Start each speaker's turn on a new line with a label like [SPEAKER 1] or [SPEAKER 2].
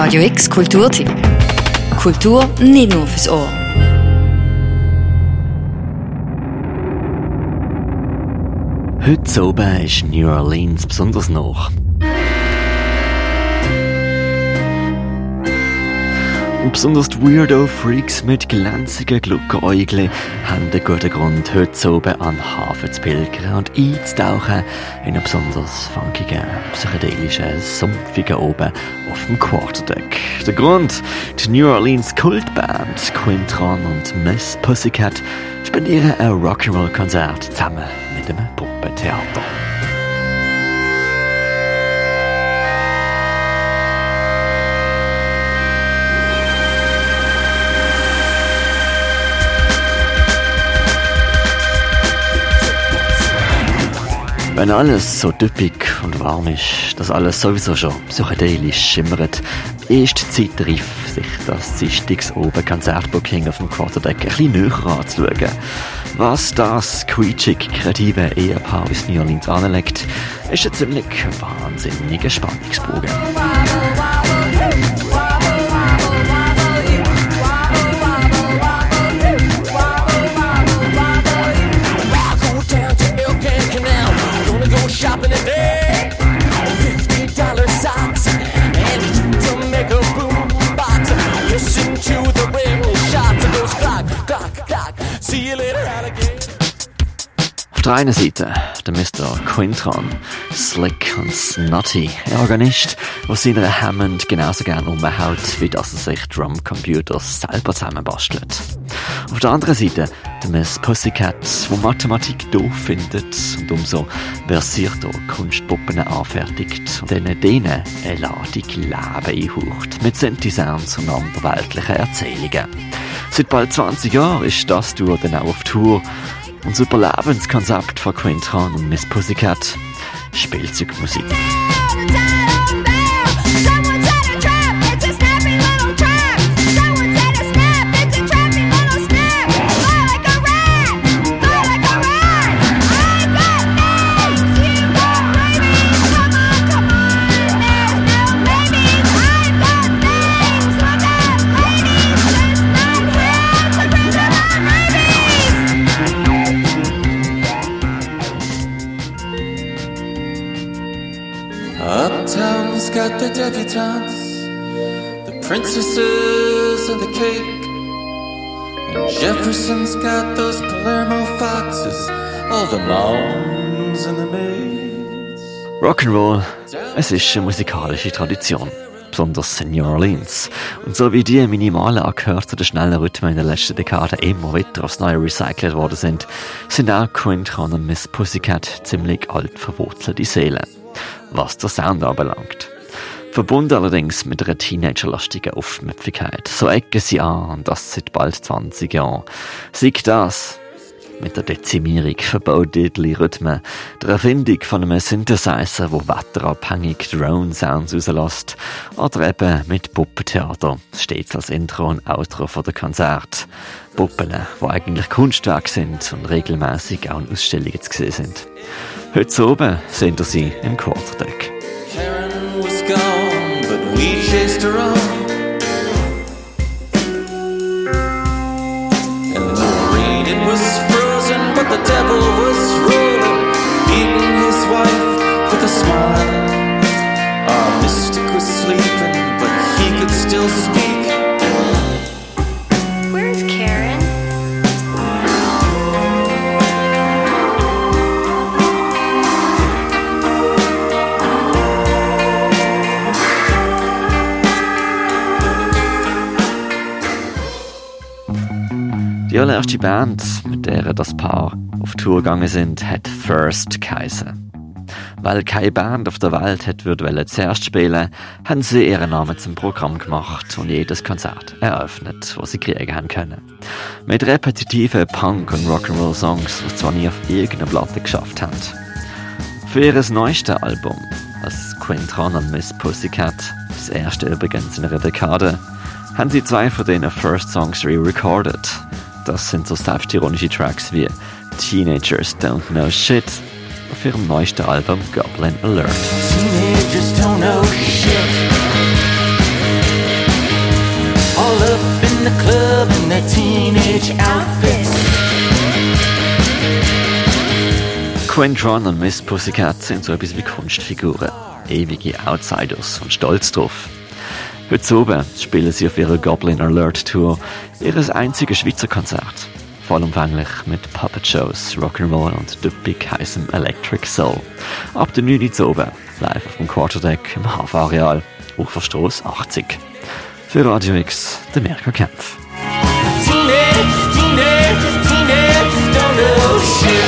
[SPEAKER 1] Radio X Kulturtipp. Kultur nicht nur fürs Ohr.
[SPEAKER 2] Heute oben ist New Orleans besonders noch. Besonders die Weirdo-Freaks mit glänzigen Gluckeräugeln haben einen guten Grund, heute oben an den Hafen zu pilgern und einzutauchen in einen besonders funkigen, psychedelischen, sumpfigen oben auf dem Quarterdeck. Der Grund, die New Orleans Kultband Quintron und Miss Pussycat spendieren ein Rock'n'Roll-Konzert zusammen mit einem Puppentheater. Wenn alles so düppig und warm ist, dass alles sowieso schon psychedelisch schimmert, ist die Zeit reif, sich das Dienstags oben Konzertbooking auf dem Quarterdeck ein bisschen näher anzuschauen. Was das quietschig kreative Ehepaar aus New Orleans anlegt, ist ein ziemlich wahnsinniger Spannungsbogen. Der einen Seite der Mr. Quintron, slick und snotty, ein Organist, der seiner Hammond genauso gern umhaut, wie dass er sich Drumcomputers selber zusammenbastelt. Auf der anderen Seite der Miss Pussycat, wo Mathematik doof findet und umso versierter Kunstpuppen anfertigt und denen denen eine Ladung Leben einhaucht, mit Synthi-Sounds und anderweltlichen Erzählungen. Seit bald 20 Jahren ist das Tour dann auch auf Tour und das Überlebenskonzept von Quintron und Miss Pussycat Spielzeugmusik.
[SPEAKER 3] The debutantes, the princesses and the cake. And Jefferson's got those Palermo foxes, all the moms and the maids.
[SPEAKER 2] Rock'n'Roll, es ist eine musikalische Tradition. Besonders in New Orleans. Und so wie die minimalen Akkorde der schnellen Rhythmen in den letzten Dekaden immer wieder aufs Neue recycelt worden sind, sind auch Quintron und Miss Pussycat ziemlich alt verwurzelte Seelen. Was der Sound anbelangt. Verbunden allerdings mit einer teenagerlastigen Aufmüpfigkeit. So ecken sie an, und das seit bald 20 Jahren. Sieg das mit der Dezimierung verbaudeter Rhythmen, der Erfindung von einem Synthesizer, wo wetterabhängig Drone-Sounds rauslässt, oder eben mit Puppentheater, stets als Intro und Outro von der Konzert. Puppen, die eigentlich Kunstwerke sind und regelmäßig auch in Ausstellungen zu sehen sind. Heute oben sehen wir sie im Quarterdeck.
[SPEAKER 3] We chased her on. And the rain, it was frozen, but the devil was
[SPEAKER 2] Die allererste Band, mit der das Paar auf Tour gegangen sind, hat First geheißen. Weil keine Band auf der Welt hat würde zuerst spielen, haben sie ihren Namen zum Programm gemacht und jedes Konzert eröffnet, was sie kriegen haben können. Mit repetitiven Punk- und Rock'n'Roll-Songs, die zwar nie auf irgendeine Platte geschafft haben. Für ihr neuestes Album, als Quintron und Miss Pussycat, das erste übrigens in einer Dekade, haben sie zwei von denen First Songs re-recorded. Das sind so selbstironische Tracks wie Teenagers Don't Know Shit auf ihrem neuesten Album Goblin Alert.
[SPEAKER 3] Teenagers don't know shit.
[SPEAKER 2] All up in the club in their teenage outfits. Quintron und Miss Pussycat sind so etwas wie Kunstfiguren, ewige Outsiders und stolz drauf, Heute oben spielen sie auf ihrer Goblin Alert Tour ihres einzigen Schweizer Konzert. Vollumfänglich mit Puppet Shows, Rock'n'Roll und typisch heißem Electric Soul. Ab der 9 Uhr oben, live auf dem Quarterdeck im Hafenareal, Uferstrasse 80. Für Radio X, der Mirka Kempf.
[SPEAKER 3] Teenage, teenage, teenage, don't know shit.